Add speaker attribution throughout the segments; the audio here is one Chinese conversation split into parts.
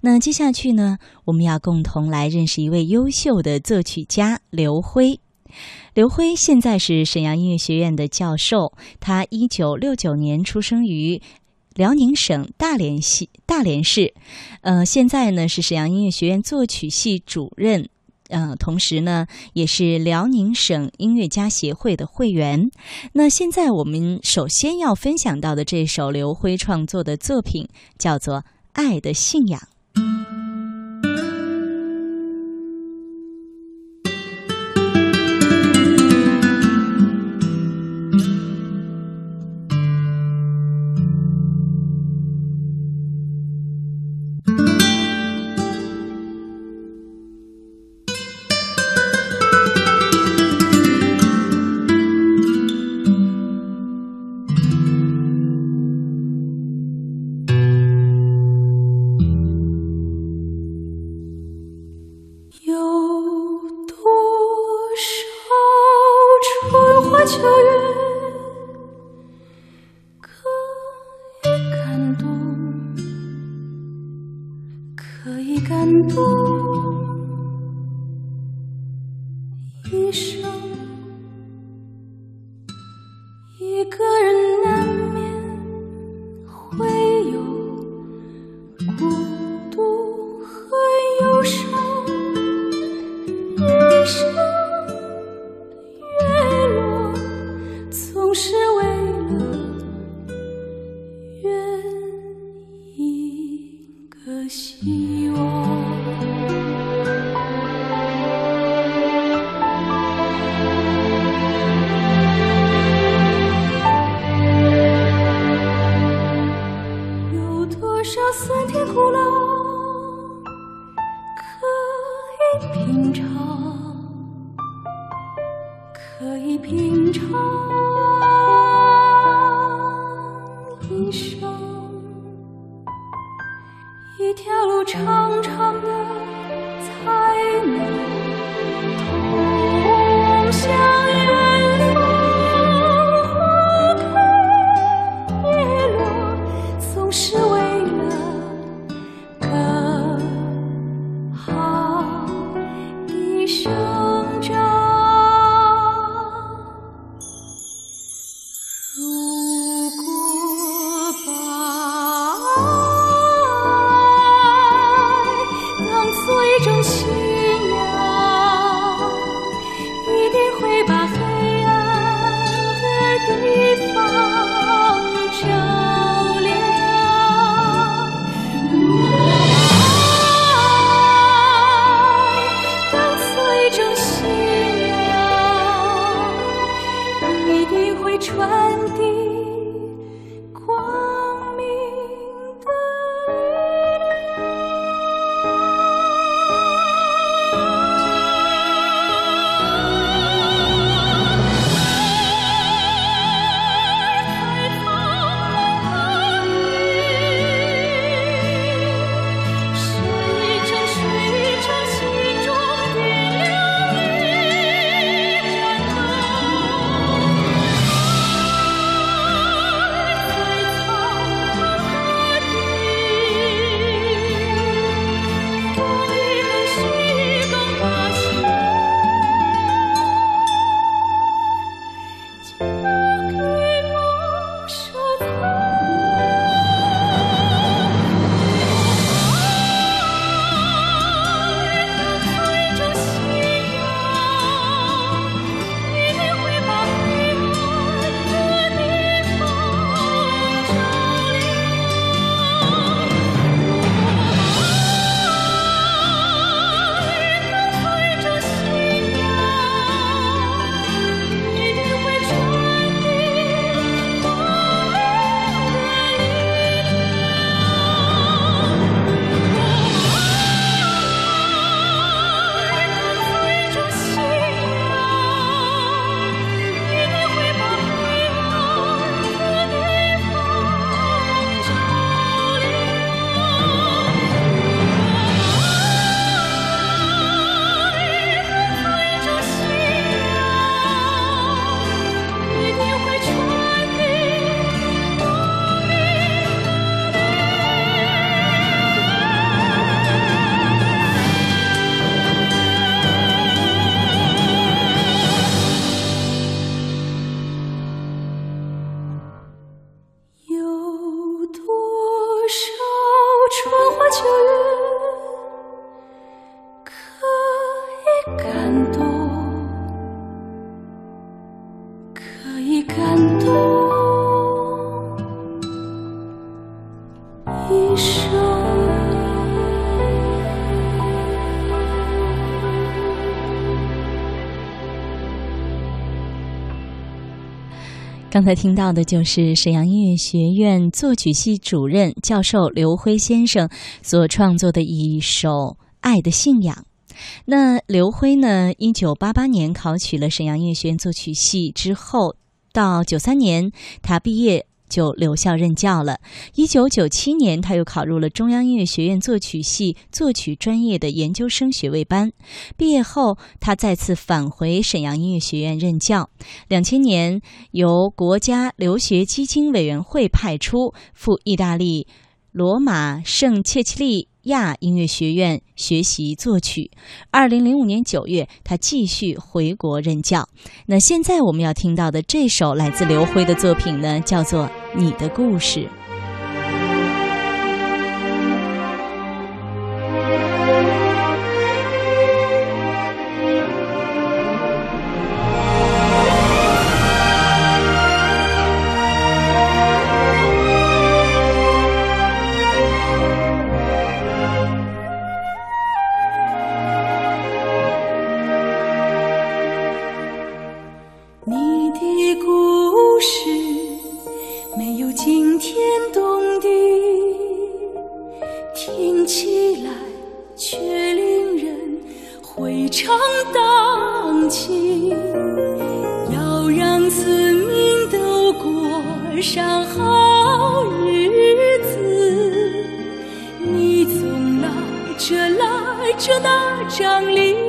Speaker 1: 那接下去呢，我们要共同来认识一位优秀的作曲家刘辉。刘辉现在是沈阳音乐学院的教授，他一九六九年出生于辽宁省大连系大连市，呃，现在呢是沈阳音乐学院作曲系主任。呃，同时呢，也是辽宁省音乐家协会的会员。那现在我们首先要分享到的这首刘辉创作的作品，叫做《爱的信仰》。
Speaker 2: 一
Speaker 1: 刚才听到的就是沈阳音乐学院作曲系主任教授刘辉先生所创作的一首《爱的信仰》。那刘辉呢？一九八八年考取了沈阳音乐学院作曲系之后，到九三年他毕业。就留校任教了。一九九七年，他又考入了中央音乐学院作曲系作曲专业的研究生学位班。毕业后，他再次返回沈阳音乐学院任教。两千年，由国家留学基金委员会派出赴意大利罗马圣切奇利。亚音乐学院学习作曲。二零零五年九月，他继续回国任教。那现在我们要听到的这首来自刘辉的作品呢，叫做《你的故事》。未成党旗，要让村民都过上好日子，你总拉着拉着那张脸。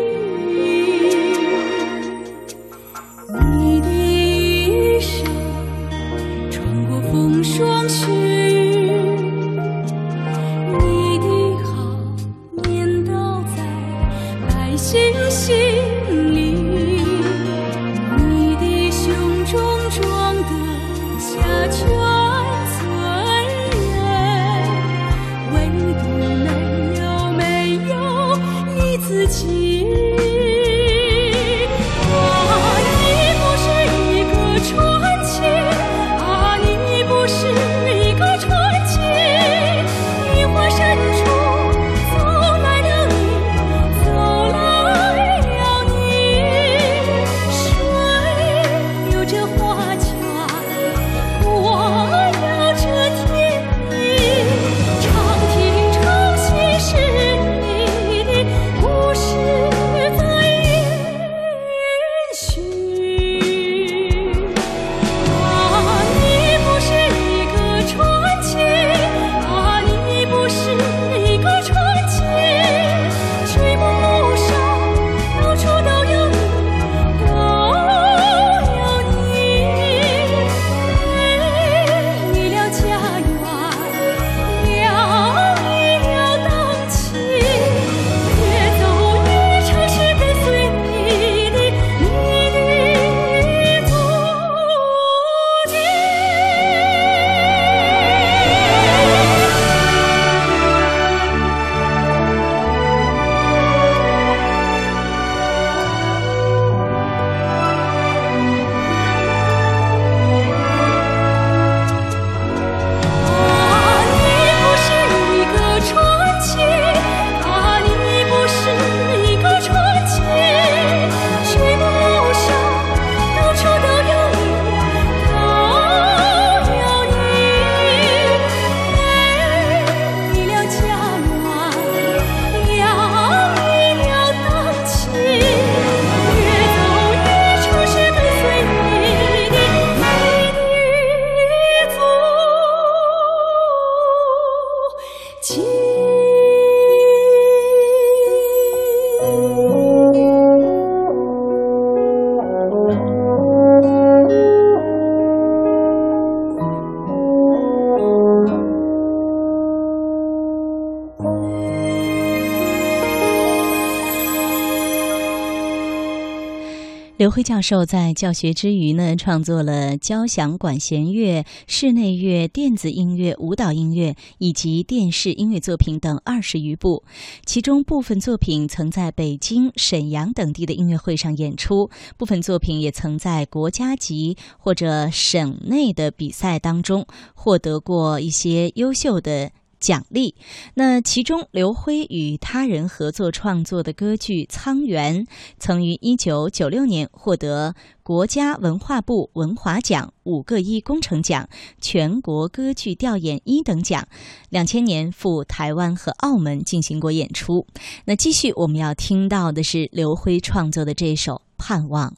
Speaker 3: 刘辉教授在教学之余呢，创作了交响管弦乐、室内乐、电子音乐、舞蹈音乐以及电视音乐作品等二十余部，其中部分作品曾在北京、沈阳等地的音乐会上演出，部分作品也曾在国家级或者省内的比赛当中获得过一些优秀的。奖励。那其中，刘辉与他人合作创作的歌剧《苍原》，曾于一九九六年获得国家文化部文华奖、五个一工程奖、全国歌剧调演一等奖。两千年赴台湾和澳门进行过演出。那继续，我们要听到的是刘辉创作的这首《盼望》。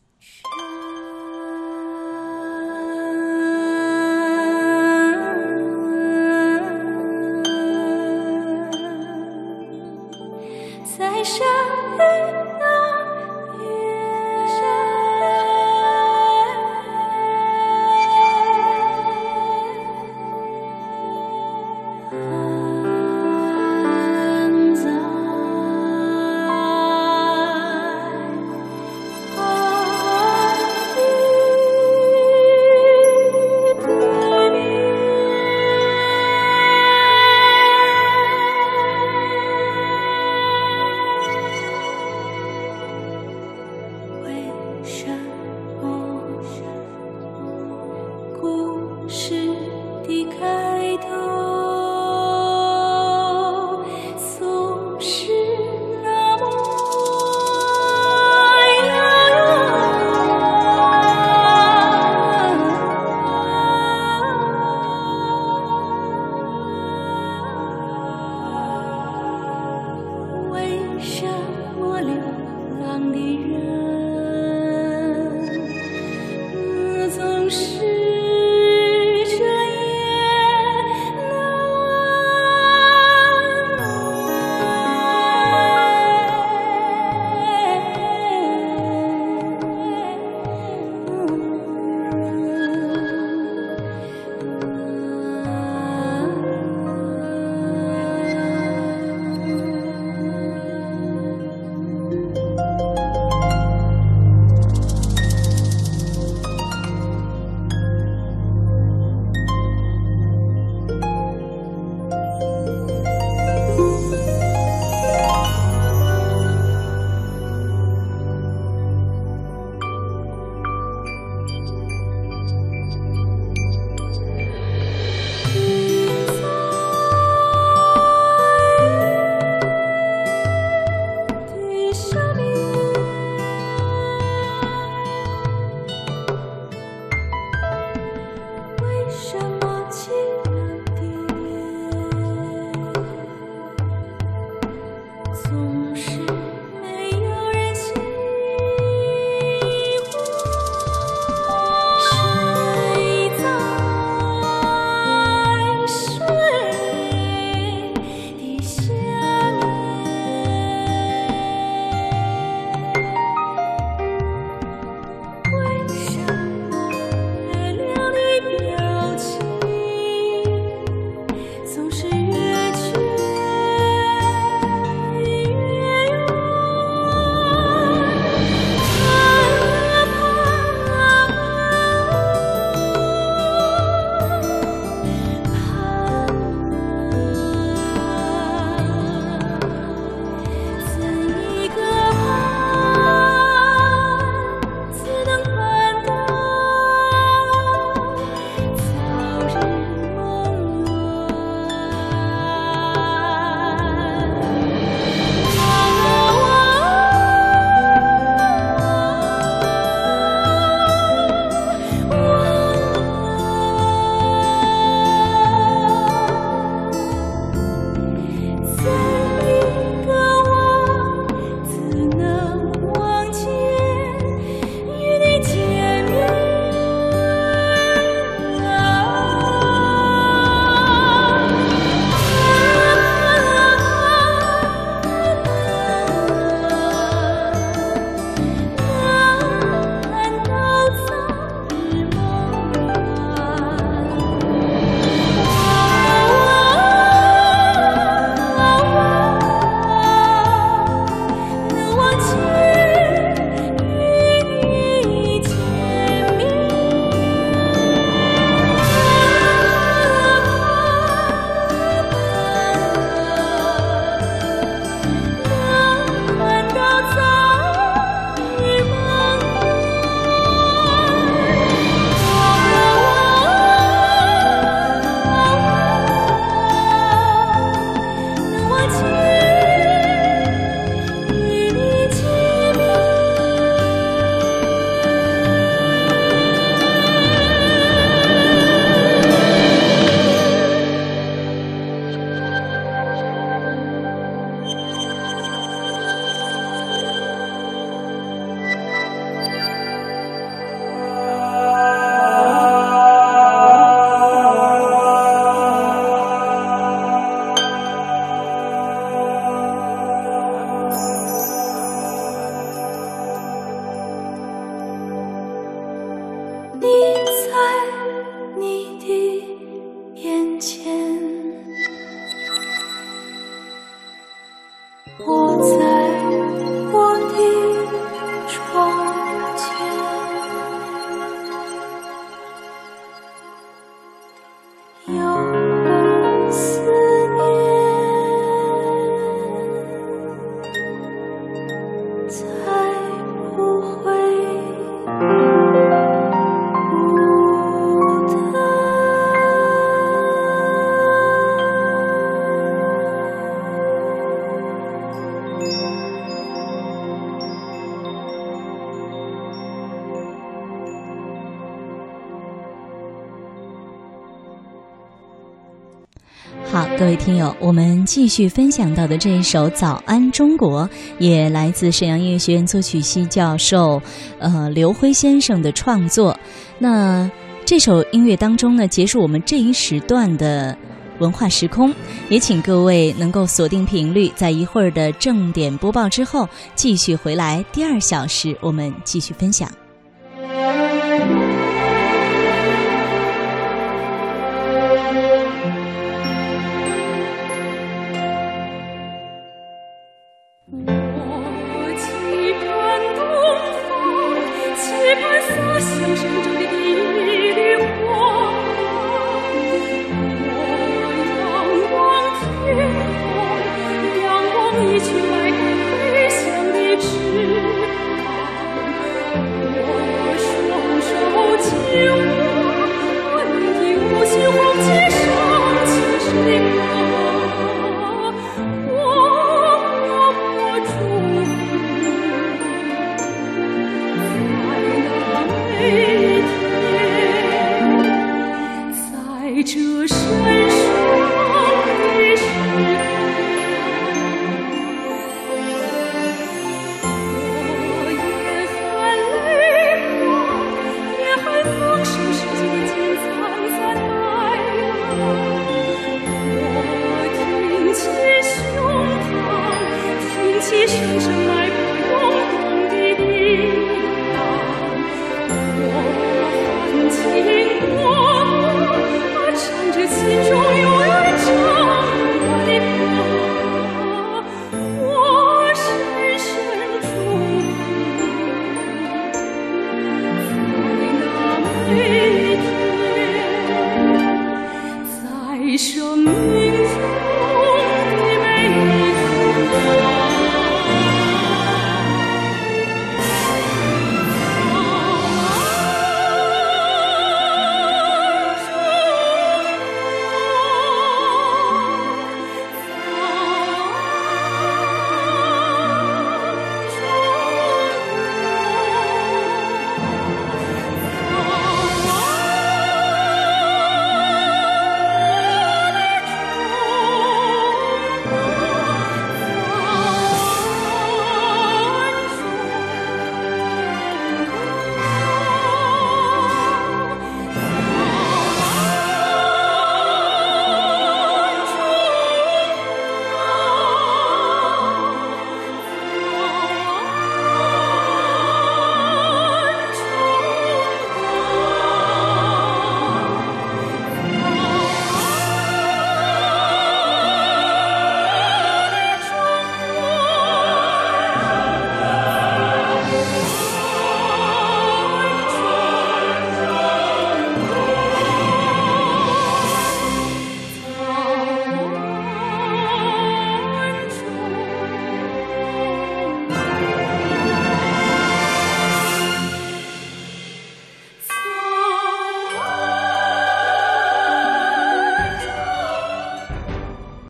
Speaker 3: 各位听友，我们继续分享到的这一首《早安中国》，也来自沈阳音乐学院作曲系教授，呃，刘辉先生的创作。那这首音乐当中呢，结束我们这一时段的文化时空，也请各位能够锁定频率，在一会儿的正点播报之后，继续回来第二小时，我们继续分享。